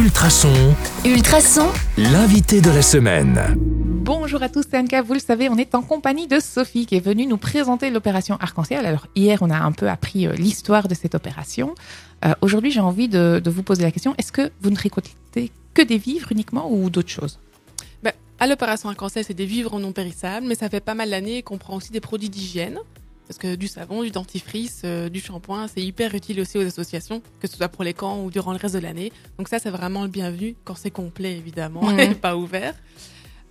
Ultrason, Ultrason, l'invité de la semaine. Bonjour à tous, c'est Anka. Vous le savez, on est en compagnie de Sophie qui est venue nous présenter l'opération Arc-en-Ciel. Alors hier, on a un peu appris euh, l'histoire de cette opération. Euh, Aujourd'hui, j'ai envie de, de vous poser la question est-ce que vous ne récoltez que des vivres uniquement ou d'autres choses? Ben, à l'opération Arc-en-Ciel, c'est des vivres non périssables, mais ça fait pas mal d'années qu'on prend aussi des produits d'hygiène. Parce que du savon, du dentifrice, euh, du shampoing, c'est hyper utile aussi aux associations, que ce soit pour les camps ou durant le reste de l'année. Donc ça, c'est vraiment le bienvenu quand c'est complet, évidemment, Mhm. et pas ouvert.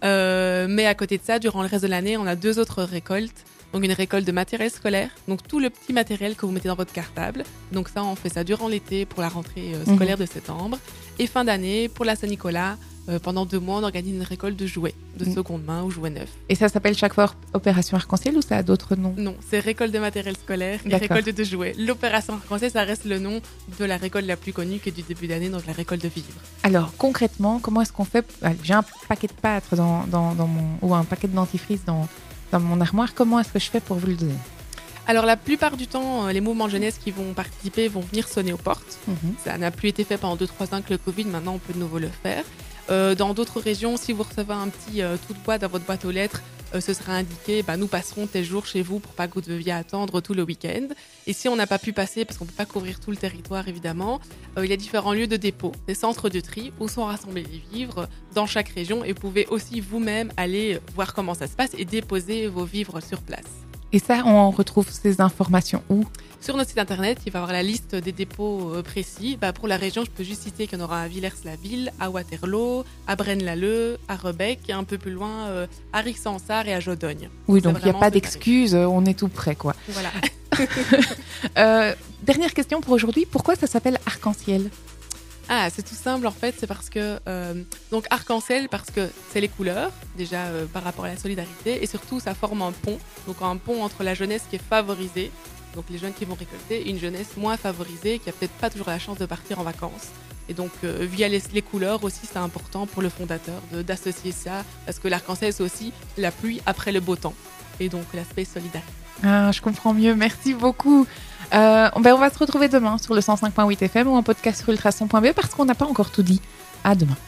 Euh, mais à côté de ça, durant le reste de l'année, on a deux autres récoltes. Donc une récolte de matériel scolaire, donc tout le petit matériel que vous mettez dans votre cartable. Donc ça, on fait ça durant l'été pour la rentrée euh, scolaire de septembre. Et fin d'année, pour la Saint-Nicolas, euh, pendant deux mois, on organise une récolte de jouets, de Mhm. seconde main ou jouets neufs. Et ça s'appelle chaque fois opération Arc-en-Ciel ou ça a d'autres noms? Non, c'est récolte de matériel scolaire et récolte de jouets. L'opération arc-en-ciel, ça reste le nom de la récolte la plus connue qui est du début d'année, donc la récolte de vivres. Alors concrètement, comment est-ce qu'on fait J'ai un paquet de pâtes dans, dans, dans mon ou un paquet de dentifrice dans, dans mon armoire. Comment est-ce que je fais pour vous le donner? Alors la plupart du temps, euh, les mouvements de jeunesse qui vont participer vont venir sonner aux portes. Mhm. Ça n'a plus été fait pendant 2-3 ans avec le Covid, maintenant on peut de nouveau le faire. Euh, dans d'autres régions, si vous recevez un petit euh, tout de bois dans votre boîte aux lettres, euh, ce sera indiqué bah, nous passerons tel jour chez vous pour pas que vous deviez attendre tout le week-end. Et si on n'a pas pu passer, parce qu'on peut pas couvrir tout le territoire évidemment, il y a différents lieux de dépôt, des centres de tri où sont rassemblés les vivres dans chaque région et vous pouvez aussi vous-même aller voir comment ça se passe et déposer vos vivres sur place. Et ça, on retrouve ces informations où? Sur notre site internet, il va y avoir la liste des dépôts euh, précis. Bah, pour la région, je peux juste citer qu'il y en aura à Villers-la-Ville, à Waterloo, à Braine-l'Alleud, à Rebec et un peu plus loin euh, à Rixensart et à Jodogne. Oui, donc il n'y a pas d'excuses, euh, on est tout prêt quoi. Voilà. Euh, dernière question pour aujourd'hui, pourquoi ça s'appelle Arc-en-Ciel? Ah, c'est tout simple en fait, c'est parce que euh, donc arc-en-ciel parce que c'est les couleurs déjà euh, par rapport à la solidarité et surtout ça forme un pont, donc un pont entre la jeunesse qui est favorisée, donc les jeunes qui vont récolter, et une jeunesse moins favorisée qui a peut-être pas toujours la chance de partir en vacances. Et donc euh, via les, couleurs aussi c'est important pour le fondateur d'associer ça parce que l'arc-en-ciel c'est aussi la pluie après le beau temps et donc l'aspect solidarité. Ah, Je comprends mieux, merci beaucoup. Euh, on va se retrouver demain sur le 105.8 FM ou en podcast sur ultrason.be parce qu'on n'a pas encore tout dit. À demain.